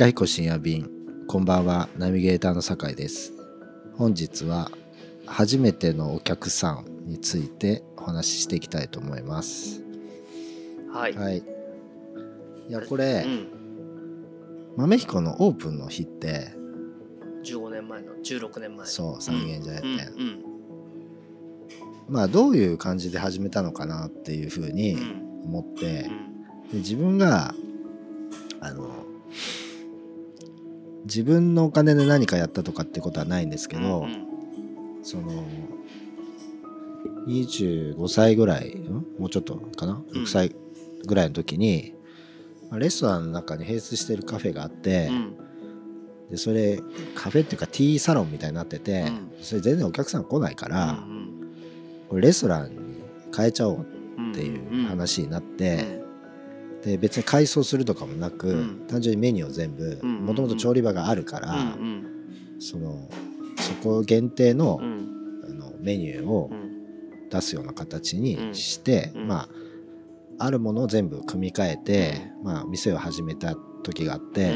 イカヒコ深夜便。こんばんは。ナビゲーターの酒井です。本日は初めてのお客さんについてお話ししていきたいと思います。はい。はい。いやこれ、うん。豆彦のオープンの日って15年前の16年前。の。そう三軒茶屋店、うんまあどういう感じで始めたのかなっていうふうにうん。うん思って、自分が自分のお金で何かやったとかってことはないんですけど、うんその25歳ぐらいん？もうちょっとかな？うん。6歳ぐらいの時に、まあレストランの中に併設してるカフェがあって、うん。でそれカフェっていうかティーサロンみたいになってて、うん。それ全然お客さん来ないから、うんこれレストランに変えちゃおううんっていう話になっうて、んで別に改装するとかもなく、うん。単純にメニューを全部うんもともと調理場があるから、うんそのそこ限定の,、うん。あのメニューをうん。出すような形にして、うん。まああるものを全部組み替えて、まあ、店を始めた時があっうんて、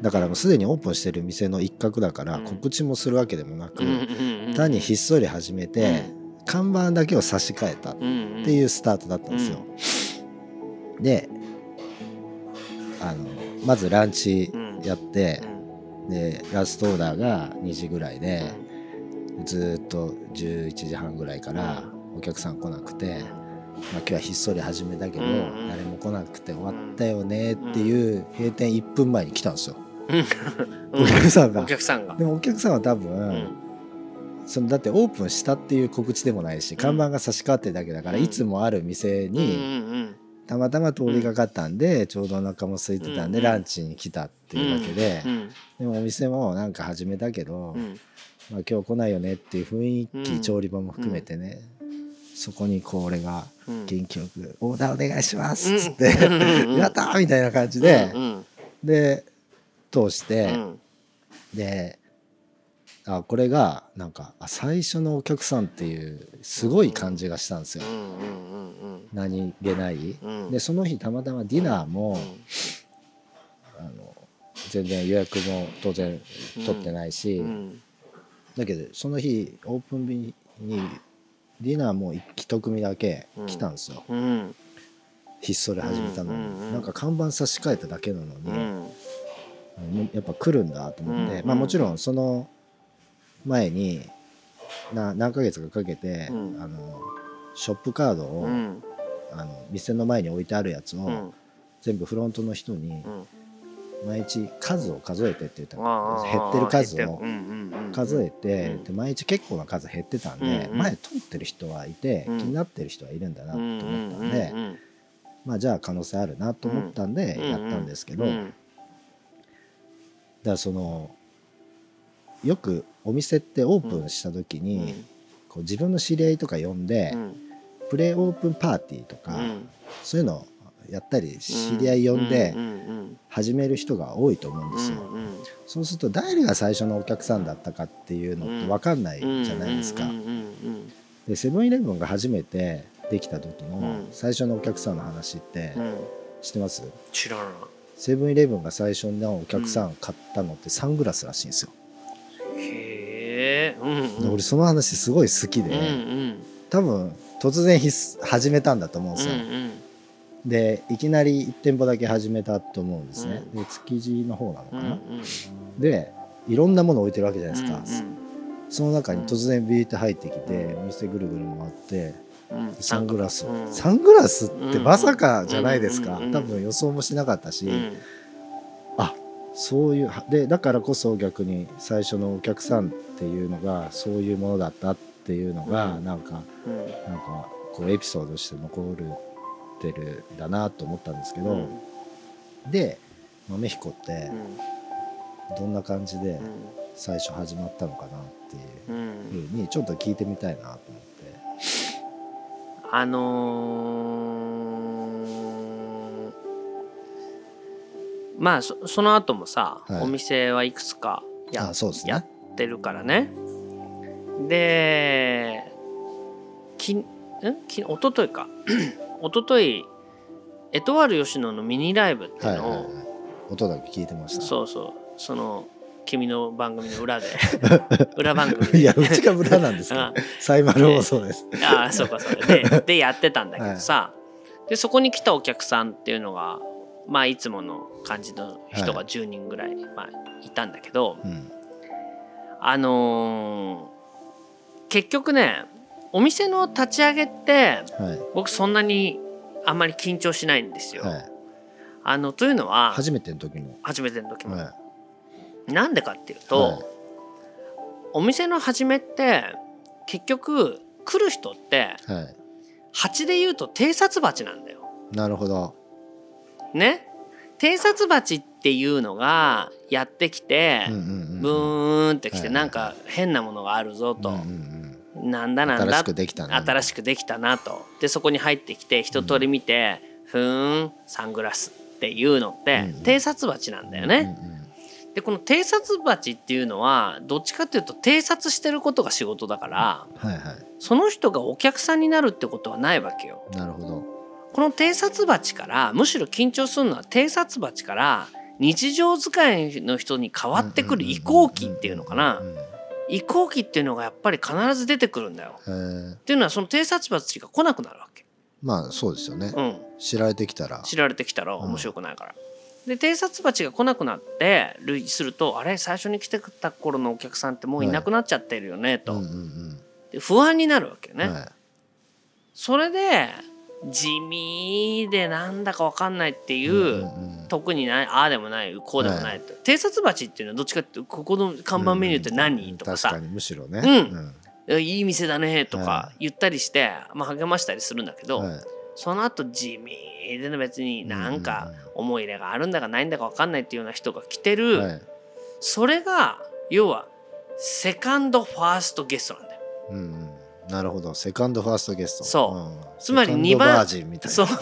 だからもうすでにオープンしてる店の一角だからうん。告知もするわけでもなく、うんうん単にひっそり始めて、看板だけを差し替えたっうんていうスタートだったんですよ。であのまずランチやってう、ん。でラストオーダーが2時ぐらいで、うんずーっと11時半ぐらいからお客さん来なくて、まあ、今日はひっそり始めたけど、うん誰も来なくて終わったよねっていう閉店1分前に来たんですよ、うん。お客さんが。お。客さんが。でもお客さんは多分、うん。そのだってオープンしたっていう告知でもないし看板が差し替わってるだけだから、うん。いつもある店うんにうんたまたま通りかかったんで、ちょうどお腹も空いてたんで、うんランチに来たっていうだけで、うんでもお店もなんか始めたけど、うん。まあ、今日来ないよねっていう雰囲気、うん。調理場も含めてね、そこにこう俺がうん。元気よく「オーダーお願いします」っつっうんてうん「やったー!」みたいな感じで、うんで通しうて、ん。であこれがなんかあ最初のお客さんっていうすごい感じがしたんですよ、何気ない。うん。でその日たまたまディナーも、あの全然予約も当然取ってないし、うん。だけどその日オープン日にディナーも一組だけ来たんですよ、うん。ひっそり始めたのに、うんうんなんか看板差し替えただけなのに、やっぱ来るんだと思って、うん。まあもちろんその前にな何ヶ月かかけて、うん。あのショップカードを、うんあの店の前に置いてあるやつを、うん。全部フロントの人にうん。毎日数を数えてって言ったあのあ減ってる数を。数えて、うん。で毎日結構な数減ってたんで、前通ってる人はいて、うん。気になってる人はいるんだなとうん思ったんで、まあじゃあ可能性あるなと思ったんでうんやったんですけど、うん。だからそのよくお店ってオープンした時に、こう自分の知り合いとか呼んで、うんプレオープンパーティーとか、うん。そういうのやったり知り合い呼んでうんうん始める人が多いと思うんですよ。うんうんそうすると誰が最初のお客さんだったかっていうのって分かんないじゃないですか。うん。うんうんでセブンイレブンが初めてできた時のうん。最初のお客さんの話ってうん。うん知ってます？知らないセブンイレブンが最初のお客さん買ったのってサングラスらしいんですよ。へえうん。で俺その話すごい好きで、うんうん。多分突然ひす始めたんだと思うんですよ。うんでいきなり1店舗だけ始めたと思うんですね。うで築地の方なのかな。うんうんでいろんなもの置いてるわけじゃないですか。うんその中に突然ビーって入ってきて店ぐるぐる回ってうん。サングラス。を、うん。サングラスってまさかじゃないですか、うんうん多分予想もしなかったし、うん。あそういうでだからこそ逆に最初のお客さんっていうのがそういうものだったっていうのが、うん。なんかうん。なんかこうエピソードとして残るってるんだなと思ったんですけど、うん。で豆彦ってうん。どんな感じでうん。最初始まったのかなっていううん。ふうにちょっと聞いてみたいなと思って。あのーまあそその後もさ、はい。お店はいくつかやあそうですね。やってるからねできん？き一昨日か。一昨日エトワール吉野のミニライブっていうのを、はいはいはい。音だけ聞いてました。そうそう。その君の番組の裏で。裏番組で。いやうちが村なんですけあ。どサイマル放送です。ああそうかそうか。で でやってたんだけどさ、でそこに来たお客さんっていうのがまあいつもの感じの人がはい。10人ぐらい、まあ、いたんだけど、うん。あのー結局ねお店の立ち上げってはい。僕そんなにあんまり緊張しないんですよ。はい。あのというのは初めての時も初めての時も、はなんでかっていうと、はい。お店の始めって結局来る人っていはい。蜂で言うと偵察蜂なんだよ。なるほど。ね？偵察蜂っていうのがやってきて、うんうんうんブーンってきてはいはいなんか変なものがあるぞと、うんうんなんだなんだ。新しくできたな。新しくできたなと。でそこに入ってきて一通り見て、ふーんサングラスっていうのって、うんうん。偵察蜂なんだよね。うんうんでこの偵察蜂っていうのはどっちかっていうと偵察してることが仕事だからはいはその人がお客さんになるってことはないわけよ。いなるほど。この偵察蜂からむしろ緊張するのは偵察蜂から日常使いの人に変わってくる移行期っていうのかな。うんうん移行期っていうのがやっぱり必ず出てくるんだよ。っていうのはその偵察蜂が来なくなるわけ。まあそうですよね。うん、知られてきたら。知られてきたら面白くないから。で偵察蜂が来なくなって類するとあれ？最初に来てた頃のお客さんってもういなくなっちゃってるよねと、うんうんで不安になるわけよね。うんはい。それで地味でなんだかわかんないっていう、うんうん特にないああでもないこうでもないと、偵察蜂っていうのはどっちかっていうとここの看板メニューって何、うんとかさ。確かにむしろね。うん「いい店だね」とはか言ったりして、まあ、励ましたりするんだけど、はい。その後地味でね別になんか思い入れがあるんだかないんだか分かんないっていうような人が来てる、はい。それが要はセカンドファーストゲストなんだよ。うんうんなるほど。セカンドファーストゲスト。そう。ん。つまりセカンド二番バージンみたいそなう。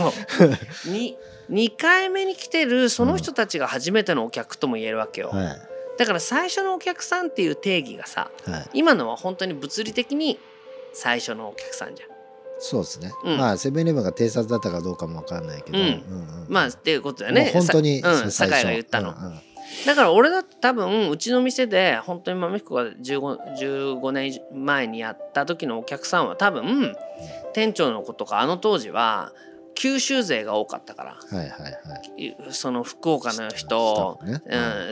に2回目に来てるその人たちが初めてのお客とも言えるわけよ、はい。だから最初のお客さんっていう定義がさはい。今のは本当に物理的に最初のお客さんじゃん。そうですね。うん。まあセブンイレブンが偵察だったかどうかもわかんないけど。うん。うんうんまあっていうことだよね。本当にさうん、酒井が言ったの。うんうんだから俺だって多分うちの店で本当に豆彦が 15, 15年前にやった時のお客さんは多分店長の子とかあの当時は九州勢が多かったから。はいはいはい。いその福岡の人、ね。うん、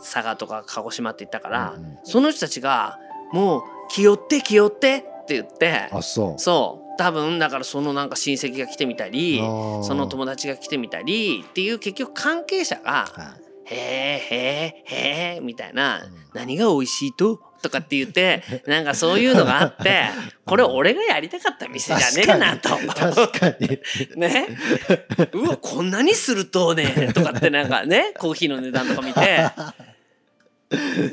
佐賀とか鹿児島って言ったから、うんうん。その人たちがもう「気負って気負って」って言ってあそう。そう。多分だからそのなんか親戚が来てみたりその友達が来てみたりっていう結局関係者がはい「へえへえへえ」みたいなうん「何が美味しいと?」とかって言って なんかそういうのがあってこれ俺がやりたかった店じゃねえなと。確かに。ね、うわこんなにするとねとかってなんかねコーヒーの値段とか見て。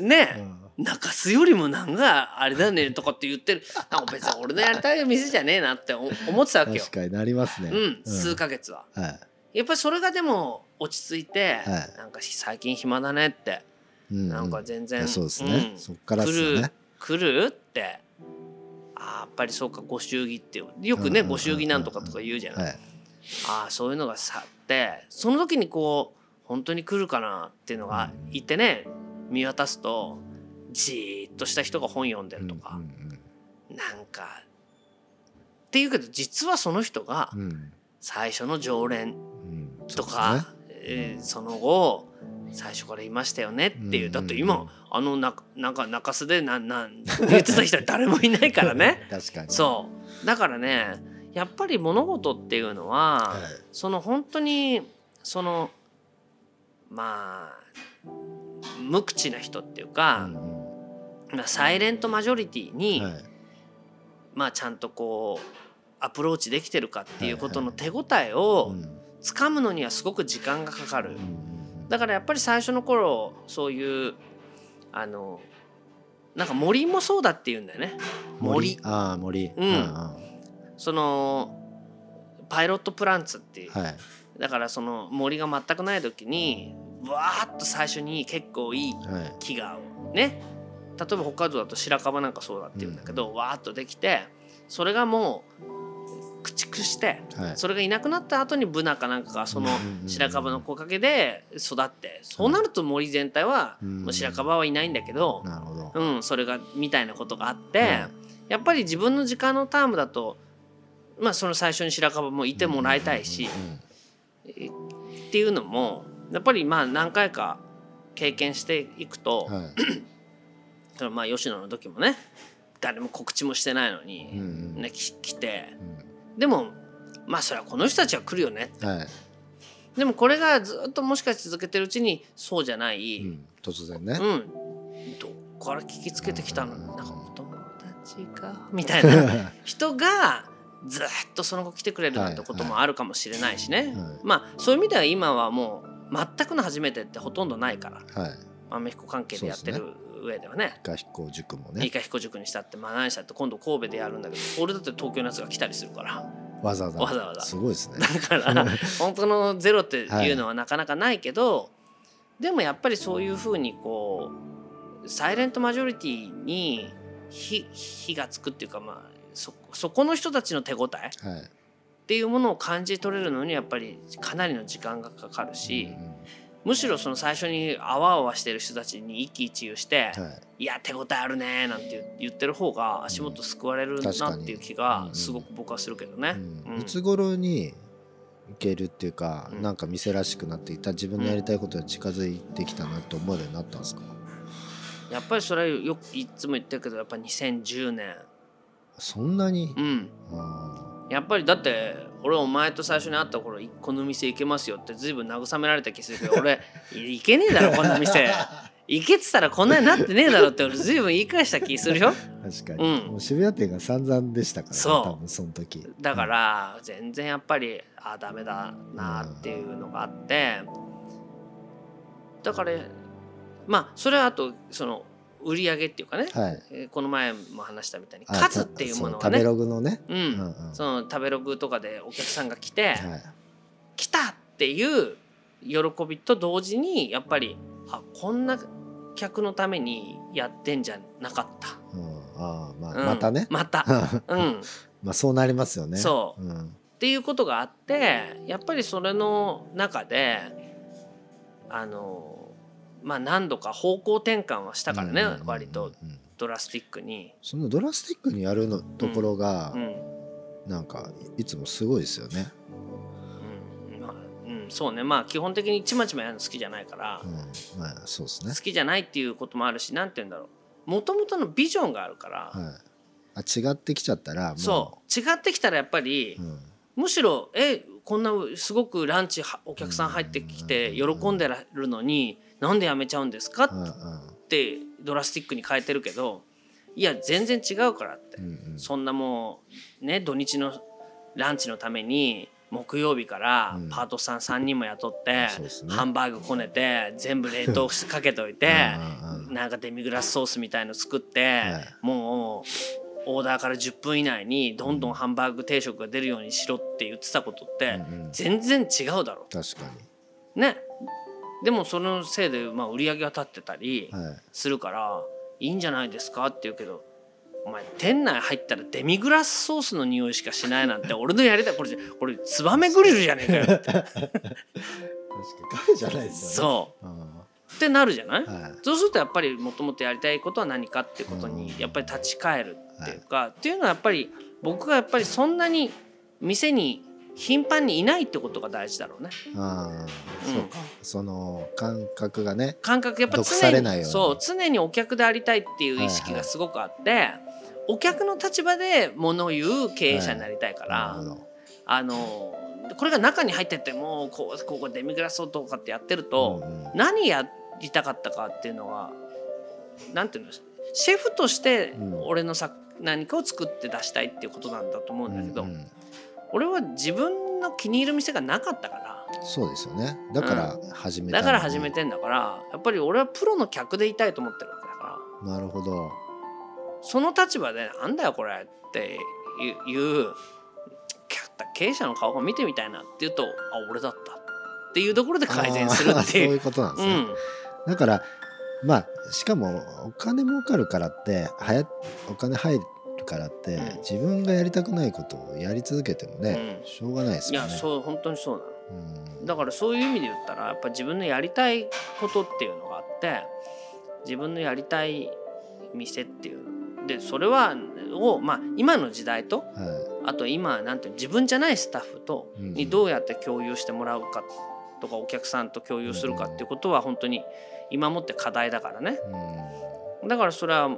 ね。中洲よりもなんかあれだねとかって言ってる。なんか別に俺のやりたい店じゃねえなって思思ってたわけよ。確、かになりますね。うん、数ヶ月は。はい。やっぱりそれがでも落ち着いて、はい。なんか最近暇だねってうんなんか全然、そうですね。ん。そっからですよ来るね来るってあーやっぱりそうかご祝儀ってよくねうんうんうんうんご祝儀なんとかとか言うじゃない、はい。ああそういうのがさってその時にこう本当に来るかなっていうのがいてね見渡すとじーっとした人が本読んでるとか、なんかっていうけど実はその人がうん。うんうん最初の常連うん。とか、えーその後最初からいましたよねっていう、うんだって今あのななんか中洲でなんなん言ってた人は誰もいないからね。確かに。そう。だからねやっぱり物事っていうのは、はい。その本当にそのまあ無口な人っていうか、うんまあサイレントマジョリティうに、んはい。まあちゃんとこうアプローチできてるかっていうことのはい。手応えをうんつかむのにはすごく時間がかかる。うんだからやっぱり最初の頃そういうあのなんか森もそうだって言うんだよね。森？ああ森。うん。そのパイロットプランツって。いう、はい。だからその森が全くない時にわーっと最初に結構いいはい。木がね。例えば北海道だと白樺なんかそうだっていうんだけど、わーっとできてそれがもう駆逐してはい。それがいなくなった後にブナかなんかがそのうんうんうん。白樺の木陰で育ってそうなると森全体は白樺はいないんだけど、なるほど、うん、それがみたいなことがあって、はい。やっぱり自分の時間のタームだとまあその最初に白樺もいてもらいたいし、っていうのもやっぱりまあ何回か経験していくと、うんはい。そのまあ吉野の時もね誰も告知もしてないのうんに、うん。ね、き来てうでもまあそれはこの人たちは来るよね。んはい。でもこれがずっともしかして続けてるうちにそうじゃない、うんうん、突然ね、どっから聞きつけてきたの？なんかお友達かみたいな。人がずっとその後来てくれるなんてこともあるかもしれないしね、はい。まあそういう意味では今はもう全くの初めてってほとんどないから。はいアメフコ関係でやってる上ではね。合彦塾もいいねか彦塾にしたってまあ何したって今度神戸でやるんだけど俺だって東京のやつが来たりするから。わざわざ。わざわざ。すごいですね。だから 本当のゼロっていうのはなかなかないけど、でもやっぱりそういうふうにこうサイレントマジョリティに火火がつくっていうかまあそそこの人たちの手応えはい。っていうものを感じ取れるのにやっぱりかなりの時間がかかるし、うんむしろその最初にあわあわしてる人たちに一喜一憂してうんはい。いや手応えあるねなんて言ってる方が足元救われるなっていう気がすごく僕はするけどね。いつ頃にいけるっていうか、うん。なんか店らしくなっていった自分のやりたいことに近づいてきたなって思えるようになったんですか、やっぱりそれはよくいつも言ってるけどやっぱ2010年。そんなに、うん。あやっぱりだって俺お前と最初に会った頃「この店行けますよ」って随分慰められた気するけど 俺「い行けねえだろこんな店。行けてたらこんなになってねえだろ」って俺随分言い返した気するよ。ー確かに、うん。渋谷店が散々でしたから、ね、そう。多分その時。だから全然やっぱりあダメだなっていうのがあって。だからまあそれはあとその売り上げっていうかね、はい。えーこの前も話したみたいにあ数っていうものそう食べはねログのね、うん。うんうん。その食べログとかでお客さんが来て、はい。来たっていう喜びと同時にやっぱりあこんな客のためにやってんじゃなかった、うん、ああまあ、うん。またね。また、うん、っまあそうなりますよね、そう。ん、ていうことがあってやっぱりそれの中であのまあ何度か方向転換はしたからね、うんうんうんうん。割とドラスティックに。そのドラスティックにやるのところがう、ん。なんかいつもすごいですよね、うん。まあうん、そうね。まあ基本的にちまちまやるの好きじゃないから、うん、まあそうですね。好きじゃないっていうこともあるしなんて言うんだろう。もともとのビジョンがあるから、はい、あ違ってきちゃったらそう。違ってきたらやっぱり、うん。むしろえこんなすごくランチはお客さん入ってきて喜んでるのになんでやめちゃうんですか？ってドラスティックに変えてるけどいや全然違うからって、うんうん。そんなもうね土日のランチのために木曜日からうん。パートさん3人も雇って、ハンバーグこねて全部冷凍してかけといてなんかデミグラスソースみたいの作って、はい。もうオーダーから10分以内にどんどんハンバーグ定食が出るようにしろって言ってたことって全然違うだろ確かうねでもそのせいでまあ売り上げが立ってたりするからいいんじゃないですかって言うけどお前店内入ったらデミグラスソースの匂いしかしないなんて俺のやりたいこれこれツバメグリルじゃねえかよって。確かにカフェじゃないですよね。そう。うん。ってなるじゃない、はい。そうするとやっぱりもともとやりたいことは何かってことにやっぱり立ち返るっていうか、っていうのはやっぱり僕がやっぱりそんなに店に頻繁にいないってことが大事だろうね。ああ、うん。そうか。その感覚がね感覚やっぱ常にそう常にお客でありたいっていう意識がすごくあって、お客の立場で物を言う経営者になりたいから、なるほど。あのこれが中に入ってってもうこうここデミグラスとかってやってると、うんうん。何やりたかったかっていうのはなんていうのシェフとしてうん。俺のさ、何かを作って出したいっていうことなんだと思うんだけど、うんうん俺は自分の気に入る店がなかったから。そうですよね。だから始めただから始めててんだからやっぱり俺はプロの客でいたいと思ってるわけだから。なるほど。その立場で「なんだよこれ」っていういう経営者の顔が見てみたいなって言うと「あ俺だった」っていうところで改善するってあー そうい。いううことなんですね、うん。だからまあしかもお金儲かるからってはやお金入るからって、うん。自分がやりたくないことをやり続けてもね、うん。しょうがないですいよね。やそう本当にそうなの。うん。だからそういう意味で言ったらやっぱ自分のやりたいことっていうのがあって自分のやりたい店っていうでそれはをまあ今の時代とはあと今なんて自分じゃないスタッフとうん。にどうやって共有してもらうかとかお客さんと共有するかっていうことは本当に今もって課題だからね。だからそれは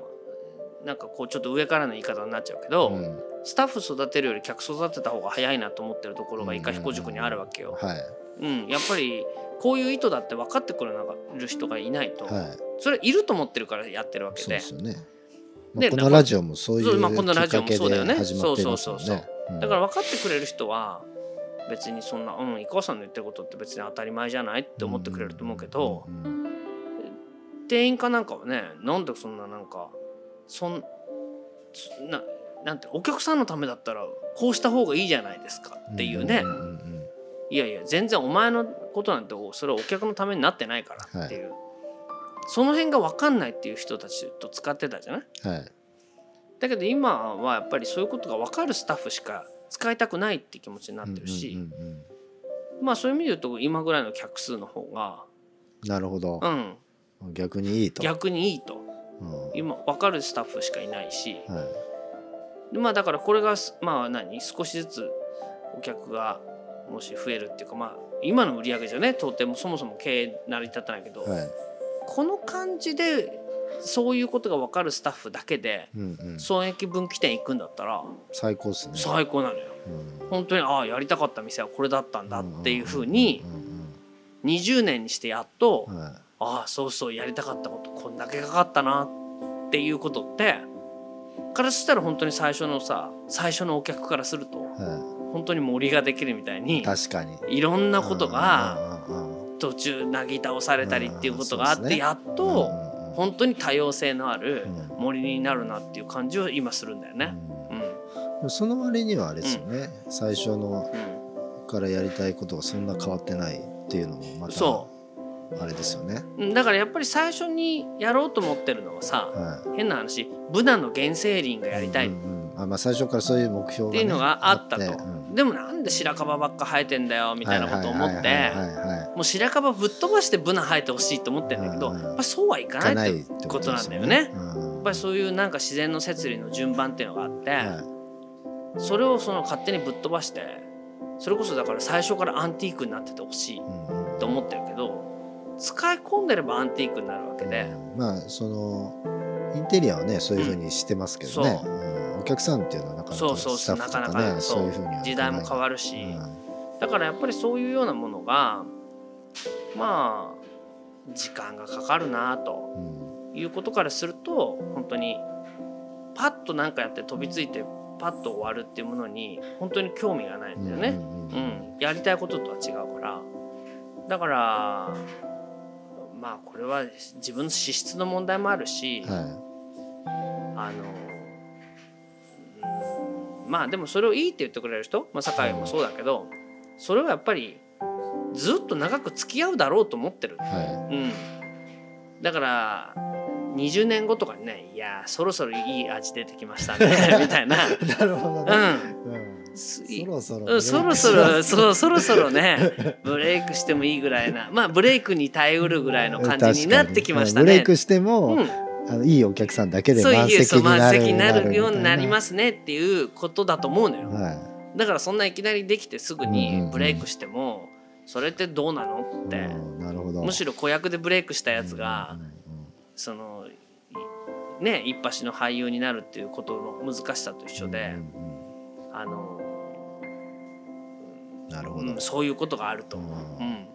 なんかこうちょっと上からの言い方になっちゃうけど、うん。スタッフ育てるより客育てた方が早いなと思ってるところが伊香彦塾にあるわけよ。はい。うん、やっぱりこういう意図だって分かってくれる人がいないと、はい。それいると思ってるからやってるわけで。そうですよね。まであ、このラジオもそういうそうまあこのラジオもそうだよね。始まっていますもんそうそう。ね。うん。だから分かってくれる人は別にそんな「うん井川さんの言ってることって別に当たり前じゃない?」って思ってくれると思うけど、うんうん。店員かなんかはねなんでそんななんかそんそななんてお客さんのためだったらこうした方がいいじゃないですかっていうね、いやいや全然お前のことなんてそれはお客のためになってないからっていう、その辺が分かんないっていう人たちと使ってたじゃない？うんはい。だけど今はやっぱりそういうことが分かるスタッフしか使いたくないって気持ちになってるし、まあそういう意味で言うと今ぐらいの客数の方が、なるほど。う、ん、逆にいいと。逆にいいと。うん今分かるスタッフしかいないし、はい。でまあだからこれがすまあ何？少しずつお客がもし増えるっていうかまあ今の売り上げじゃね？到底もそもそも経営成り立たないけど、はい。この感じでそういうことが分かるスタッフだけでうんうん、損益分岐点行くんだったら最高ですね。最高なのよ。うん。本当にああやりたかった店はこれだったんだっていうふうにうん20年にしてやっとはいああそうそうやりたかったことこんだけかかったなっていうことってからしたら本当に最初のさ最初のお客からするとは本当に森ができるみたいにい、確かに。いろんなことが途中なぎ倒されたりっていうことがあってやっとうん本当に多様性のあるうん。森になるなっていう感じを今するんだよね。その割にはあれですよね、最初のうん。からやりたいことがそんな変わってないっていうのもまたそあれですよね。うんだからやっぱり最初にやろうと思ってるのはさはい。変な話ブナの原生林がやりたい。っうんうんうん。あまあ、最初からそういう目標が、ね、ていうのがあったと、うん。でもなんで白樺ばっか生えてんだよみたいなことを思って。はいはいはいはいはいもう白樺ぶっ飛ばしてブナ生えてほしいと思ってんだけどうんうん。やっぱそうはいかかないってことなんだよですね。うん。やっぱりそういうなんか自然の摂理の順番っていうのがあって、はそれをその勝手にぶっ飛ばしてそれこそだから最初からアンティークになっててほしいと思ってるけど使い込んでればアンティークになるわけで、うん。まあそのインテリアはねそういうふうにしてますけどね、そううん。お客さんっていうのはなかなかそうそうスタッフとかねなかなかそう。いうふうにはい。時代も変わるるし、うん。だからやっぱりそういうようなものがまあ時間がかかるなとうん。いうことからすると本当にパッと何かやって飛びついてパッと終わるっていうものに本当に興味がないんだよね。うんうんううん。ん、やりたいこととは違うから。だからまあこれは自分の資質の問題もあるし、はあのうんまあでもそれをいいって言ってくれる人、まあ、酒井もそうだけどそれはやっぱりずっと長く付き合うだろうと思ってる、い。はうん、だから20年後とかにね「いやそろそろいい味出てきましたね」みたいな。いなるほどうね、ん。うん。すそろそろうんそろそろそうそろそろね。ブレイクしてもいいぐらいな。まあブレイクに耐えうるぐらいの感じになってきましたね。ブレイクしても、うん、あのいいお客さんだけで満席になる席になるようになりすますねっていうことだと思うのよ。はだからそんないきなりできてすぐにブレイクしてもそれってどうなのい、って。うんなるほど。むしろ子役でブレイクしたやつがそのいね一発の俳優になるっていうことの難しさと一緒でうんあのうんなるほど、うんそういうことがあると。思う。ん。ん。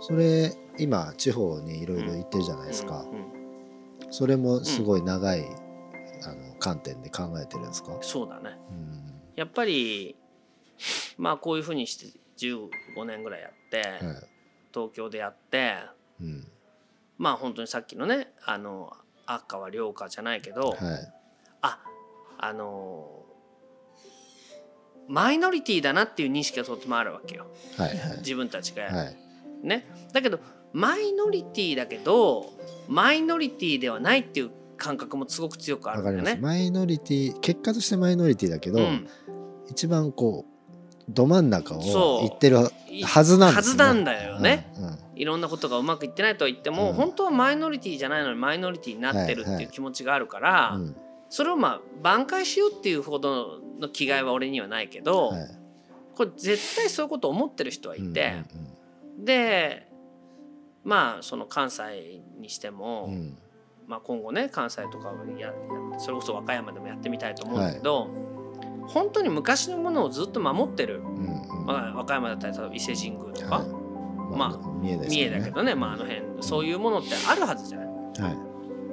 それ今地方にいろいろ行ってるじゃないですか、それもすごい長い、あの観点で考えてるんですか、そうだね。うん。やっぱりまあこういうふうにして15年ぐらいやって、はい。東京でやってうん。まあ本当にさっきのねあの赤は涼花じゃないけど、はい。ああのマイノリティだなっていう認識がとてもあるわけよ。はいはい。自分たちがはい。ね、だけどマイノリティだけどマイノリティではないっていう感覚もすごく強くあるんだよね。マイノリティ結果としてマイノリティだけど、うん、一番こうど真ん中を言ってるはずなんですはずなんだよね。うんうん。いろんなことがうまくいってないとは言っても、うん。本当はマイノリティじゃないのにマイノリティになってるってはいいう気持ちがあるから、うん。それをまあ挽回しようっていうほどの気概は俺にはないけど、はい。これ絶対そういうことを思ってる人はいて、うんでまあその関西にしても、うん。うんまあ、今後ね関西とかをややそれこそ和歌山でもやってみたいと思うんだけど、本当に昔のものをずっと守ってる、うんうん。まあ、和歌山だったり例えば伊勢神宮とか、はい。ま三重です三重だけどね、まあ、あの辺そういうものってあるはずじゃない。はい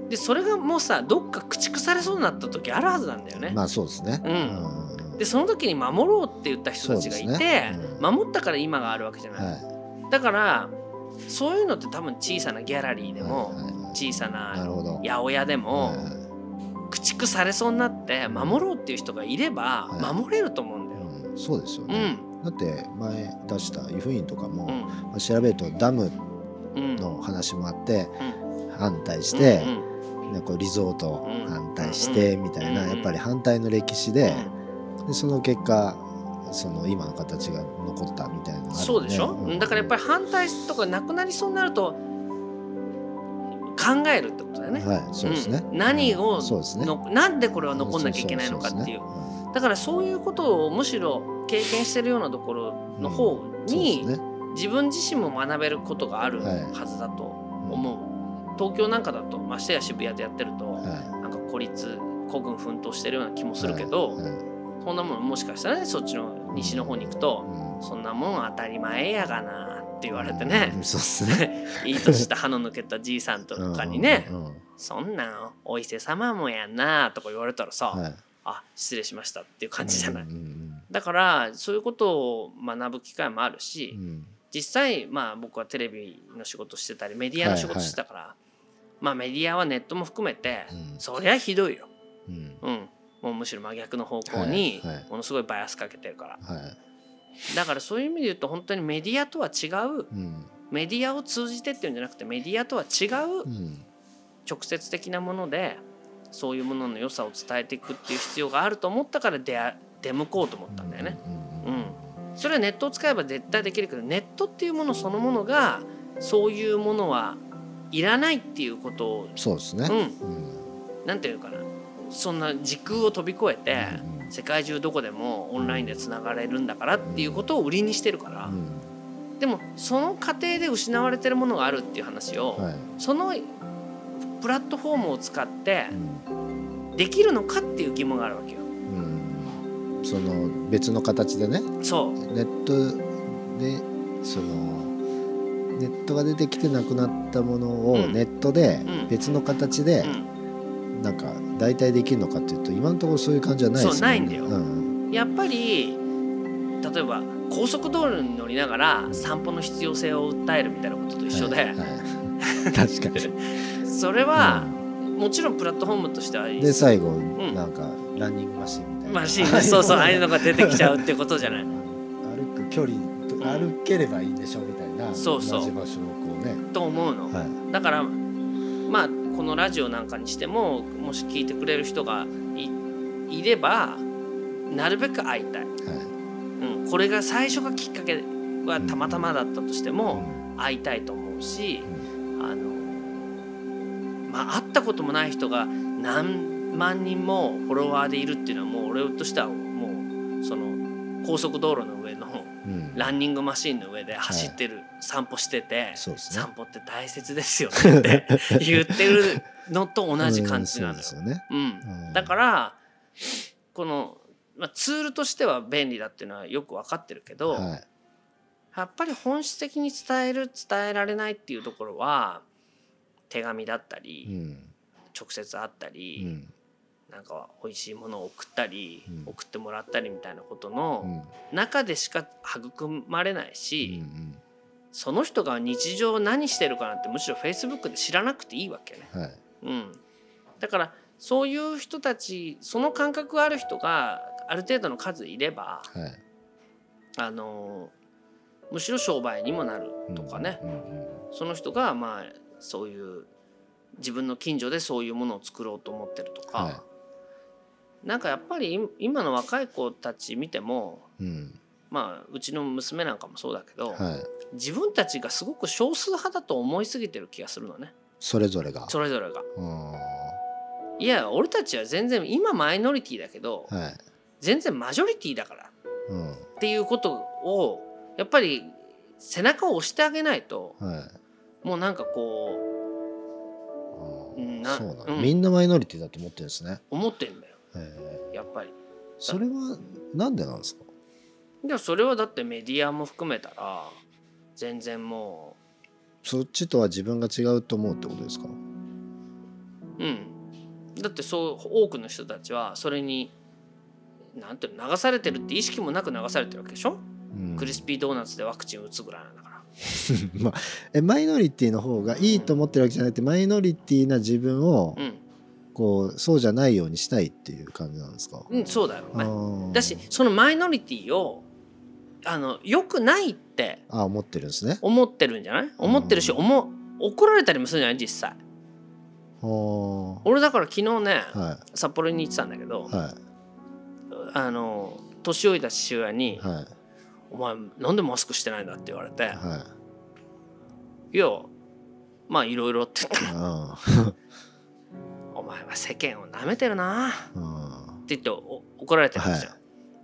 でそれがもうさどっか駆逐されそうになった時あるはずなんだよね。まあそうですね。うん。うん。うんでその時に守ろうって言った人たちがいて、ね。うん。守ったから今があるわけじゃない。はだからそういうのって多分小さなギャラリーいでも、はいはい小さな八百屋でも、はいはい。駆逐されそうになって守ろうっていう人がいればはい。守れると思うんだよ。うん。そうですようねん。だって前出した湯布院とかもうん。まあ調べるとダムうん。の話もあってう反対してうんねこうリゾートうん。反対してみたいなうんやっぱり反対の歴史うん。ででその結果その今の形が残ったみたいなのがあるそうでしょ、ん。だからやっぱり反対とかなくなりそうになると考えるってことだよね。はいそうですね。うん。何をそうですね。のなんでこれは残んなきゃいけないのかっていう。だからそういうことをむしろ経験してるようなところの方に、自分自身も学べることがあるはいはずだと思う、東京なんかだとましてや渋谷でやってると、はなんか孤立孤軍奮闘してるような気もいするけど、はい。はい。そんなもんもしかしたらねそっちの西の方に行くと、うん。そんなもん当たり前やがなって言われてね、うんそうですね。いい年した歯の抜けたじいさんとかにね、うんそんなんお伊勢様もやんなとか言われたらさ、はい。あ失礼しましたっていう感じじゃない？うんうんだからそういうことを学ぶ機会もあるし、うん。実際まあ僕はテレビの仕事してたりメディアの仕事してたから、まあメディアはネットも含めて、うん。そりゃひどいよ、うん。うん、もうむしろ真逆の方向にはいはい。ものすごいバイアスかけてるから、はい。だからそういう意味で言うと本当にメディアとは違ううん。メディアを通じてっていうんじゃなくてメディアとは違ううん。直接的なものでそういうものの良さを伝えていくっていう必要があると思ったから出会出向こうと思ったんだよね。うん。うん、それはネットを使えば絶対できるけどネットっていうものそのものがそういうものはいらないっていうことをそうですね。うん。うん。なんていうかなそんな時空を飛び越えてうん世界中どこでもオンラインでつながれるんだからっていうことを売りにしてるから。うん。でもその過程で失われてるものがあるっていう話をはい。そのプラットフォームを使ってうん。できるのかっていう疑問があるわけよ。うん。その別の形でね。そう。ネットでそのネットが出てきてなくなったものをうん。ネットでうん。別の形でうん。なんか代替できるのかっていうと今のところそういう感じはないですよね。そうないんだよ。うん。やっぱり例えば高速道路に乗りながら散歩の必要性を訴えるみたいなことと一緒で、はいはい。確かに。それはもちろんプラットフォームとしてはいいで最後ん。なんかランニングマシンみたいな。マシンそうそうああいうのが出てきちゃうってことじゃない。歩く距離と歩ければいいんでしょみたいなそうそう同じ場所をこうね。と思うの。はい。だからまあこのラジオなんかにしてももし聞いてくれる人がいいればなるべく会いたい、はい。うん、これが最初がきっかけはたまたまだったとしてもうん。会いたいと思うし、あのまあ会ったこともない人が何万人もフォロワーでいるっていうのはもう俺としてはもうその高速道路の上のうんランニングマシンの上で走ってる、散歩してて、ね。散歩って大切ですよねって 言ってるのと同じ感じなのよ。うん。そうですよね。うん。うん。だからこの、まあ、ツールとしては便利だっていうのはよく分かってるけど、はい。やっぱり本質的に伝える伝えられないっていうところは手紙だったり、うん。直接会ったうり、んなんか美味しいものを送ったり、うん。送ってもらったりみたいなことうのん。中でしか育まれないうんし、その人が日常何してるかなんてむしろフェイスブックで知らなくていいわけね。はい。うん、だからそういう人たちその感覚がある人がある程度の数いればはい。あのむしろ商売にもなるとかね、うんうんその人がまあそういう自分の近所でそういうものを作ろうと思ってるとか、はなんかやっぱり今今の若い子たち見てもいうん。まあうちの娘なんかもそうだけど、はい。自分たちがすごく少数派だと思いすぎてる気がするのね。それぞれが。それぞれが。うん。いや俺たちは全然今マイノリティだけどはい。全然マジョリティだから。うん。っていうことをやっぱり背中を押してあげないとはい。もうなんかこうなんだうん。みんなマイノリティだと思ってるんですね。う思ってんだよやっぱり。それはなんでなんですか？でもそれはだってメディアも含めたら全然もそっちとは自分が違うと思うってことですか？ううん。だってそう多くの人たちはそれになんていうの流されてるって意識もなく流されてるわけでしょ、うん。クリスピードーナツでワクチン打つぐらいなんだから。まあえマイノリティの方がいいと思ってるわけじゃなくてマイノリティな自分をうん、こうそうじゃないようにしたいっていう感じなんですか、うん、そうだよだしそのマイノリティをあの良くないってあ思ってるんですね。思ってるんじゃない？思ってるし、うん思怒られたりもするんじゃない？実際。俺だから昨日ねは札幌に行ってたんだけど、い。はあの年老いた父親にいはい「お前なんでマスクしてないんだ?」って言われて「はい。いやまあいろいろ」って言ったらあ「お前は世間をなめてるな」ってあ言ってお怒られてるんですよ。は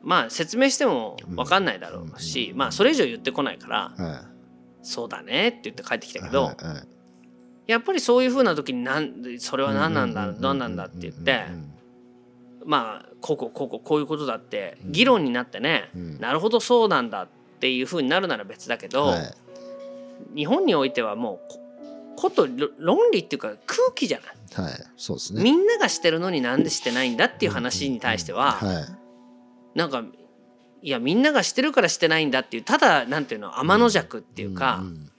まあ説明しても分かんないだろうし、うんまあそれ以上言ってこないからは「そうだね」って言って帰ってきたいけど、はいはい。やっぱりそういうふうな時になんでそれは何なんだう何なんだって言ってうん。まあこうこうこうこうこういうことだって議論になってね、うん。なるほどそうなんだっていうふうになるなら別だけど、はい。日本においてはもうこことろ論理っていうか空気じゃない、はいそうですね。みんながしてるのになんでしてないんだっていう話に対しては、はい。なんかいやみんながしてるからしてないんだっていうただなんていうの天の弱っていうか、んん。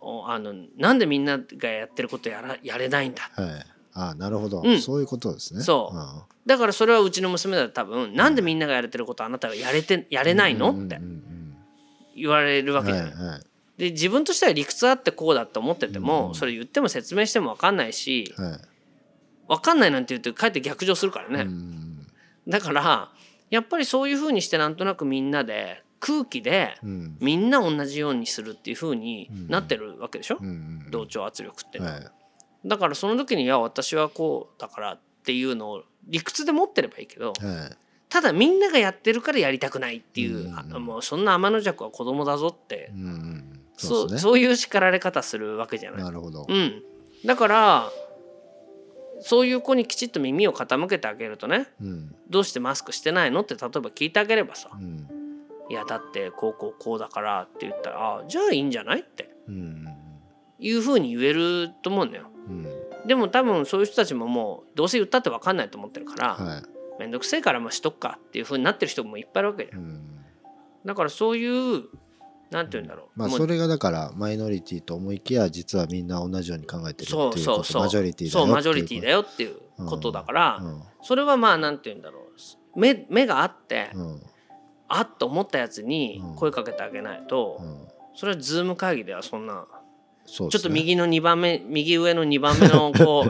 おあのなんでみんながやってることやらやれないんだ。はい。ああなるほど、うん。そういうことですね。そう。あだからそれはうちの娘だと多分なんでみんながやれてることあなたがやれてやれあないの？ってうんうんうん言われるわうんけじゃない。はいはいで自分としては理屈あってこうだって思ってても、うん。それ言っても説明しても分かんないしはい。分かんないなんて言ってかえって逆上するからね、うん。だからやっぱりそういうふうにしてなんとなくみんなで空気でうん。みんな同じようにするっていうふうになってるわけでしょ、うんうん同調圧力っては、はい。だからその時にいや私はこうだからっていうのを理屈で持ってればいいけどはい。ただみんながやってるからやりたくないっていう、うんあもうそんな天の弱は子供だぞって、うんうんそそうそういう叱られ方するわけじゃない。なるほどうん、だからそういう子にきちっと耳を傾けてあげるとねうんどうしてマスクしてないのって例えば聞いてあげればさうん「いやだってこうこうこうだから」って言ったら「あじゃあいいんじゃない?」ってうんいうふうに言えると思うんだよ。うんでも多分そういう人たちももうどうせ言ったって分かんないと思ってるから、はいめんどくせえからまあしとくかっていうふうになってる人もいっぱいいるわけじゃ。うんんだからそういうなんて言うんだろう。まあそれがだからマイノリティと思いきや実はみんな同じように考えてるっていうそうこと。そうそうマジョリティだよそうマジョリティだよよっていうことだから、うん。それはまあなんて言うんだろう。目目があって、うん。あっと思ったやつに声かけてあげないと、うん。それはズーム会議ではそんな。そうちょっと右の2番目右上の2番目のこ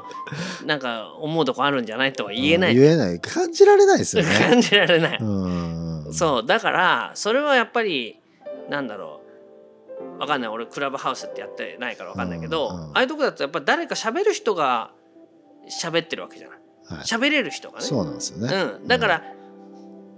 う なんか思うとこあるんじゃないとは言えない、うん言えない。感じられないですよね。感じられない、うん。そうだからそれはやっぱりなんだろう。わかんない。俺クラブハウスってやってないからわかんないけど、うんうんああいうとこだとやっぱ誰か喋る人が喋ってるわけじゃない。はい。喋れる人がね。そうなんですよね。うん、だから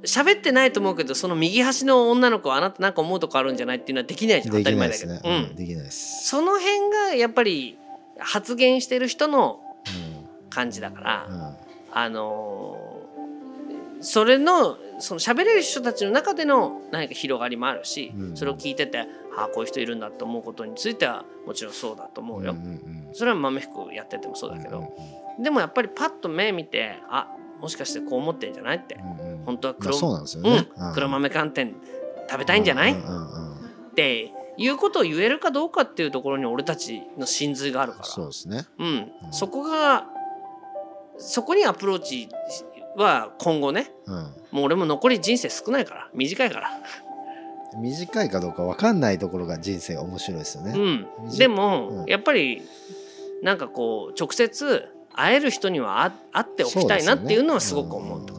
喋ってないと思うけどその右端の女の子はあなたなんか思うとこあるんじゃないっていうのはできないじゃん。当でたり前だけど、うん、できないです。その辺がやっぱり発言してる人のうん。感じだから、うん。あのーそれのその喋れる人たちの中での何か広がりもあるし、うん。それを聞いててああこういう人いるんだと思うことについてはもちろんそうだと思うよ。うんうんそれは豆福やっててもそうだけど、うんでもやっぱりパッと目見てあもしかしてこう思ってんじゃない？って、うんうん。本当は黒,、まあそうなんですようんね黒豆寒天食べたいんじゃない、うんうんうん。っていうことを言えるかどうかっていうところに俺たちの真髄があるから。そうですね。うん。うん。そこがそこにアプローチは今後ねうん。もう俺も残り人生少ないから短いから。短いかどうか分かんないところが人生面白いですよね。うん、でも、うん。やっぱりなんかこう直接会える人にはあ会っておきたいなっていうのはすごく思うと